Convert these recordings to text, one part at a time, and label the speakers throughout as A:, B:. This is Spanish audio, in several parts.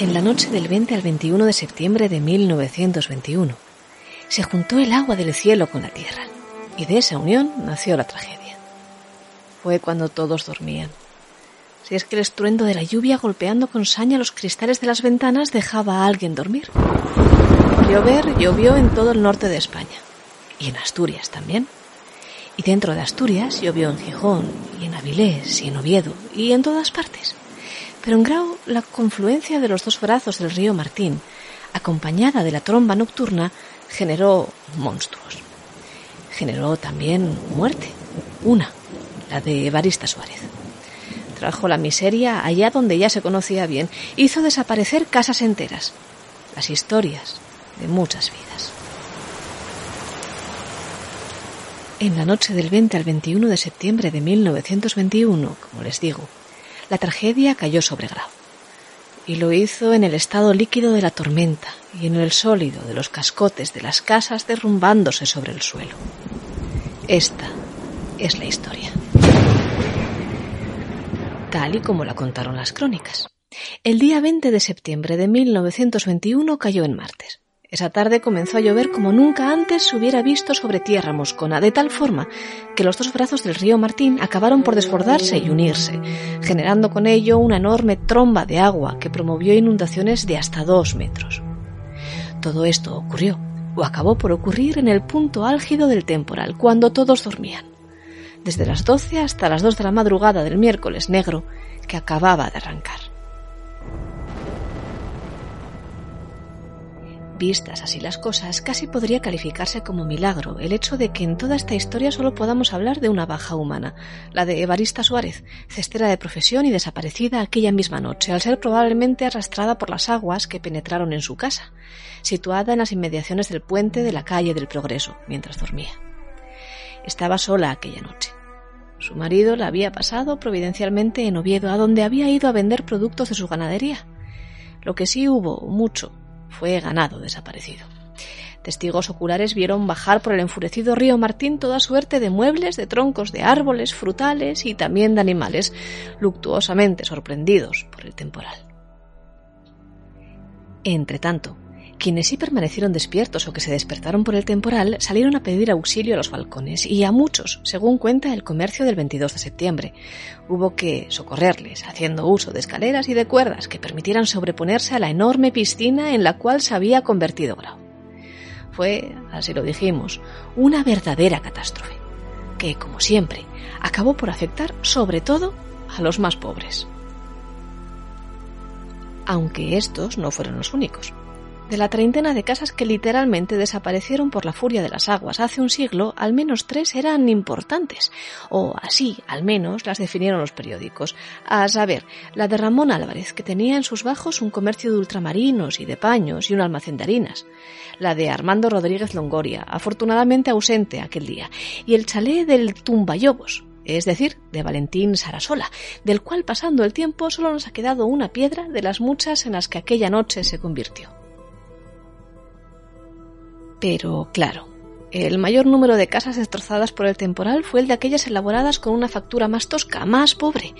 A: En la noche del 20 al 21 de septiembre de 1921, se juntó el agua del cielo con la tierra, y de esa unión nació la tragedia. Fue cuando todos dormían. Si es que el estruendo de la lluvia golpeando con saña los cristales de las ventanas dejaba a alguien dormir. Llover llovió en todo el norte de España, y en Asturias también. Y dentro de Asturias llovió en Gijón, y en Avilés, y en Oviedo, y en todas partes. Pero en Grau la confluencia de los dos brazos del río Martín, acompañada de la tromba nocturna, generó monstruos. Generó también muerte, una, la de Evarista Suárez. Trajo la miseria allá donde ya se conocía bien, hizo desaparecer casas enteras, las historias de muchas vidas. En la noche del 20 al 21 de septiembre de 1921, como les digo, la tragedia cayó sobre Grau. Y lo hizo en el estado líquido de la tormenta y en el sólido de los cascotes de las casas derrumbándose sobre el suelo. Esta es la historia. Tal y como la contaron las crónicas. El día 20 de septiembre de 1921 cayó en martes. Esa tarde comenzó a llover como nunca antes se hubiera visto sobre tierra moscona, de tal forma que los dos brazos del río Martín acabaron por desbordarse y unirse, generando con ello una enorme tromba de agua que promovió inundaciones de hasta dos metros. Todo esto ocurrió, o acabó por ocurrir en el punto álgido del temporal, cuando todos dormían, desde las doce hasta las dos de la madrugada del miércoles negro que acababa de arrancar. Vistas así las cosas, casi podría calificarse como milagro el hecho de que en toda esta historia solo podamos hablar de una baja humana, la de Evarista Suárez, cestera de profesión y desaparecida aquella misma noche, al ser probablemente arrastrada por las aguas que penetraron en su casa, situada en las inmediaciones del puente de la calle del Progreso, mientras dormía. Estaba sola aquella noche. Su marido la había pasado providencialmente en Oviedo, a donde había ido a vender productos de su ganadería. Lo que sí hubo mucho fue ganado desaparecido. Testigos oculares vieron bajar por el enfurecido río Martín toda suerte de muebles, de troncos de árboles, frutales y también de animales, luctuosamente sorprendidos por el temporal. Entretanto, quienes sí permanecieron despiertos o que se despertaron por el temporal salieron a pedir auxilio a los balcones y a muchos, según cuenta el comercio del 22 de septiembre. Hubo que socorrerles haciendo uso de escaleras y de cuerdas que permitieran sobreponerse a la enorme piscina en la cual se había convertido Grau. Fue, así lo dijimos, una verdadera catástrofe, que, como siempre, acabó por afectar sobre todo a los más pobres. Aunque estos no fueron los únicos. De la treintena de casas que literalmente desaparecieron por la furia de las aguas hace un siglo, al menos tres eran importantes, o así, al menos, las definieron los periódicos. A saber, la de Ramón Álvarez, que tenía en sus bajos un comercio de ultramarinos y de paños y un almacén de harinas. La de Armando Rodríguez Longoria, afortunadamente ausente aquel día. Y el chalé del Tumbayobos, es decir, de Valentín Sarasola, del cual pasando el tiempo solo nos ha quedado una piedra de las muchas en las que aquella noche se convirtió. Pero, claro, el mayor número de casas destrozadas por el temporal fue el de aquellas elaboradas con una factura más tosca, más pobre.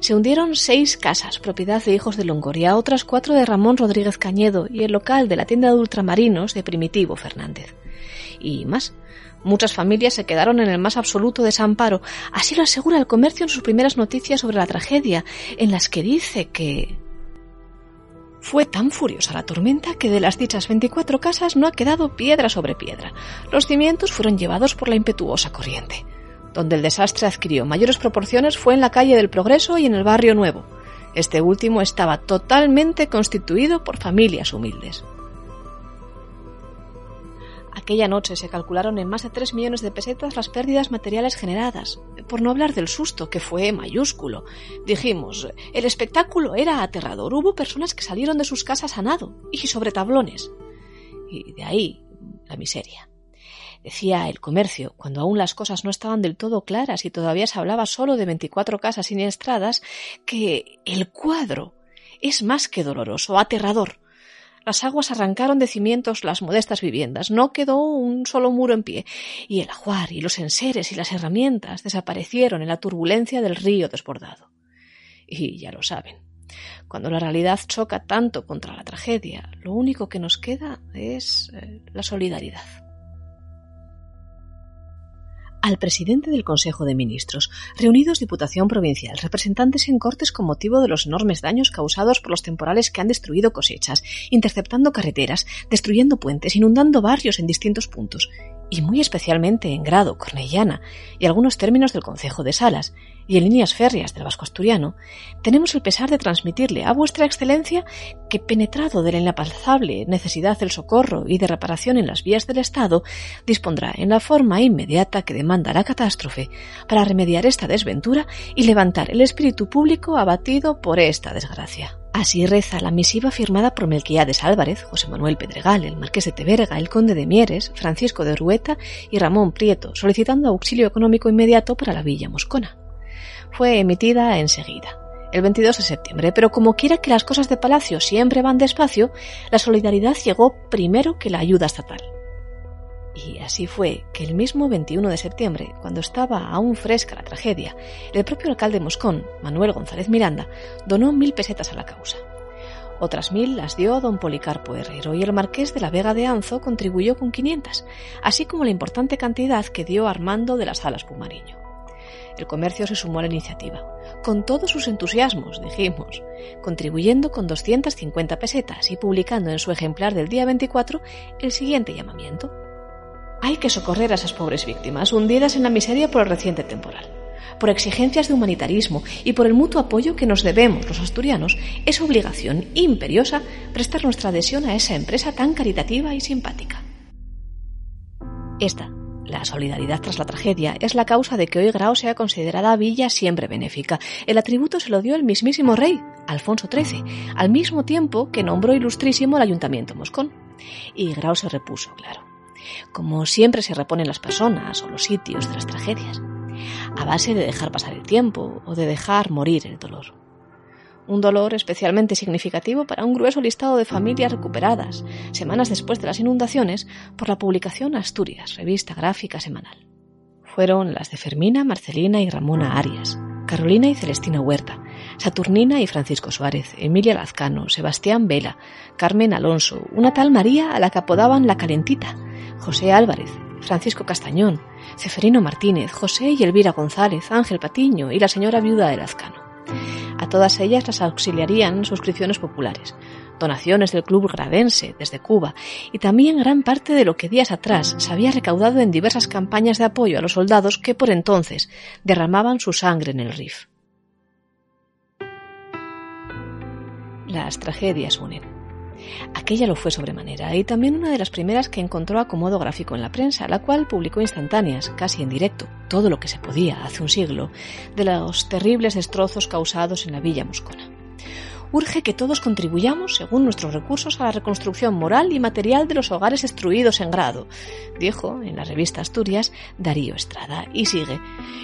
A: Se hundieron seis casas, propiedad de hijos de Longoria, otras cuatro de Ramón Rodríguez Cañedo y el local de la tienda de ultramarinos de Primitivo Fernández. Y más. Muchas familias se quedaron en el más absoluto desamparo. Así lo asegura el comercio en sus primeras noticias sobre la tragedia, en las que dice que fue tan furiosa la tormenta que de las dichas 24 casas no ha quedado piedra sobre piedra. Los cimientos fueron llevados por la impetuosa corriente. Donde el desastre adquirió mayores proporciones fue en la calle del Progreso y en el barrio Nuevo. Este último estaba totalmente constituido por familias humildes. Aquella noche se calcularon en más de 3 millones de pesetas las pérdidas materiales generadas, por no hablar del susto, que fue mayúsculo. Dijimos, el espectáculo era aterrador. Hubo personas que salieron de sus casas a nado y sobre tablones. Y de ahí la miseria. Decía el comercio, cuando aún las cosas no estaban del todo claras y todavía se hablaba solo de 24 casas siniestradas, que el cuadro es más que doloroso, aterrador. Las aguas arrancaron de cimientos las modestas viviendas, no quedó un solo muro en pie, y el ajuar y los enseres y las herramientas desaparecieron en la turbulencia del río desbordado. Y ya lo saben, Cuando la realidad choca tanto contra la tragedia, lo único que nos queda es eh, la solidaridad al presidente del Consejo de Ministros, reunidos Diputación Provincial, representantes en Cortes con motivo de los enormes daños causados por los temporales que han destruido cosechas, interceptando carreteras, destruyendo puentes, inundando barrios en distintos puntos, y muy especialmente en Grado, Cornellana y algunos términos del Concejo de Salas y en líneas férreas del Vasco Asturiano, tenemos el pesar de transmitirle a vuestra excelencia que, penetrado de la inapalzable necesidad del socorro y de reparación en las vías del Estado, dispondrá en la forma inmediata que demanda la catástrofe para remediar esta desventura y levantar el espíritu público abatido por esta desgracia. Así reza la misiva firmada por Melquiades Álvarez, José Manuel Pedregal, el marqués de Teverga, el conde de Mieres, Francisco de Rueta y Ramón Prieto, solicitando auxilio económico inmediato para la villa moscona. Fue emitida enseguida, el 22 de septiembre, pero como quiera que las cosas de palacio siempre van despacio, la solidaridad llegó primero que la ayuda estatal. Y así fue que el mismo 21 de septiembre, cuando estaba aún fresca la tragedia, el propio alcalde Moscón, Manuel González Miranda, donó mil pesetas a la causa. Otras mil las dio don Policarpo Herrero y el marqués de la Vega de Anzo contribuyó con 500, así como la importante cantidad que dio Armando de las Alas Pumariño. El comercio se sumó a la iniciativa, con todos sus entusiasmos, dijimos, contribuyendo con 250 pesetas y publicando en su ejemplar del día 24 el siguiente llamamiento. Hay que socorrer a esas pobres víctimas, hundidas en la miseria por el reciente temporal. Por exigencias de humanitarismo y por el mutuo apoyo que nos debemos los asturianos, es obligación imperiosa prestar nuestra adhesión a esa empresa tan caritativa y simpática. Esta, la solidaridad tras la tragedia, es la causa de que hoy Grau sea considerada villa siempre benéfica. El atributo se lo dio el mismísimo rey, Alfonso XIII, al mismo tiempo que nombró ilustrísimo el ayuntamiento moscón. Y Grau se repuso, claro como siempre se reponen las personas o los sitios de las tragedias, a base de dejar pasar el tiempo o de dejar morir el dolor. Un dolor especialmente significativo para un grueso listado de familias recuperadas, semanas después de las inundaciones, por la publicación Asturias, revista gráfica semanal. Fueron las de Fermina, Marcelina y Ramona Arias, Carolina y Celestina Huerta, Saturnina y Francisco Suárez, Emilia Lazcano, Sebastián Vela, Carmen Alonso, una tal María a la que apodaban la Calentita, José Álvarez, Francisco Castañón, Ceferino Martínez, José y Elvira González, Ángel Patiño y la señora viuda de Lazcano. Todas ellas las auxiliarían suscripciones populares, donaciones del Club Gradense desde Cuba y también gran parte de lo que días atrás se había recaudado en diversas campañas de apoyo a los soldados que por entonces derramaban su sangre en el RIF. Las tragedias unen. Aquella lo fue sobremanera y también una de las primeras que encontró acomodo gráfico en la prensa, la cual publicó instantáneas, casi en directo, todo lo que se podía hace un siglo, de los terribles destrozos causados en la villa moscona urge que todos contribuyamos, según nuestros recursos, a la reconstrucción moral y material de los hogares destruidos en grado, dijo en la revista Asturias Darío Estrada. Y sigue,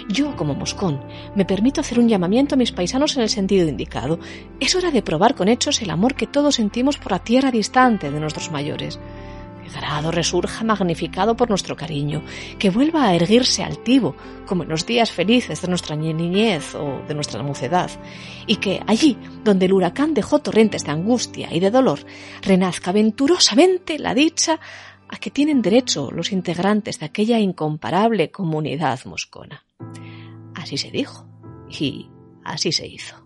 A: yo como Moscón me permito hacer un llamamiento a mis paisanos en el sentido indicado. Es hora de probar con hechos el amor que todos sentimos por la tierra distante de nuestros mayores grado resurja magnificado por nuestro cariño, que vuelva a erguirse altivo, como en los días felices de nuestra niñez o de nuestra mocedad, y que allí, donde el huracán dejó torrentes de angustia y de dolor, renazca venturosamente la dicha a que tienen derecho los integrantes de aquella incomparable comunidad moscona. Así se dijo y así se hizo.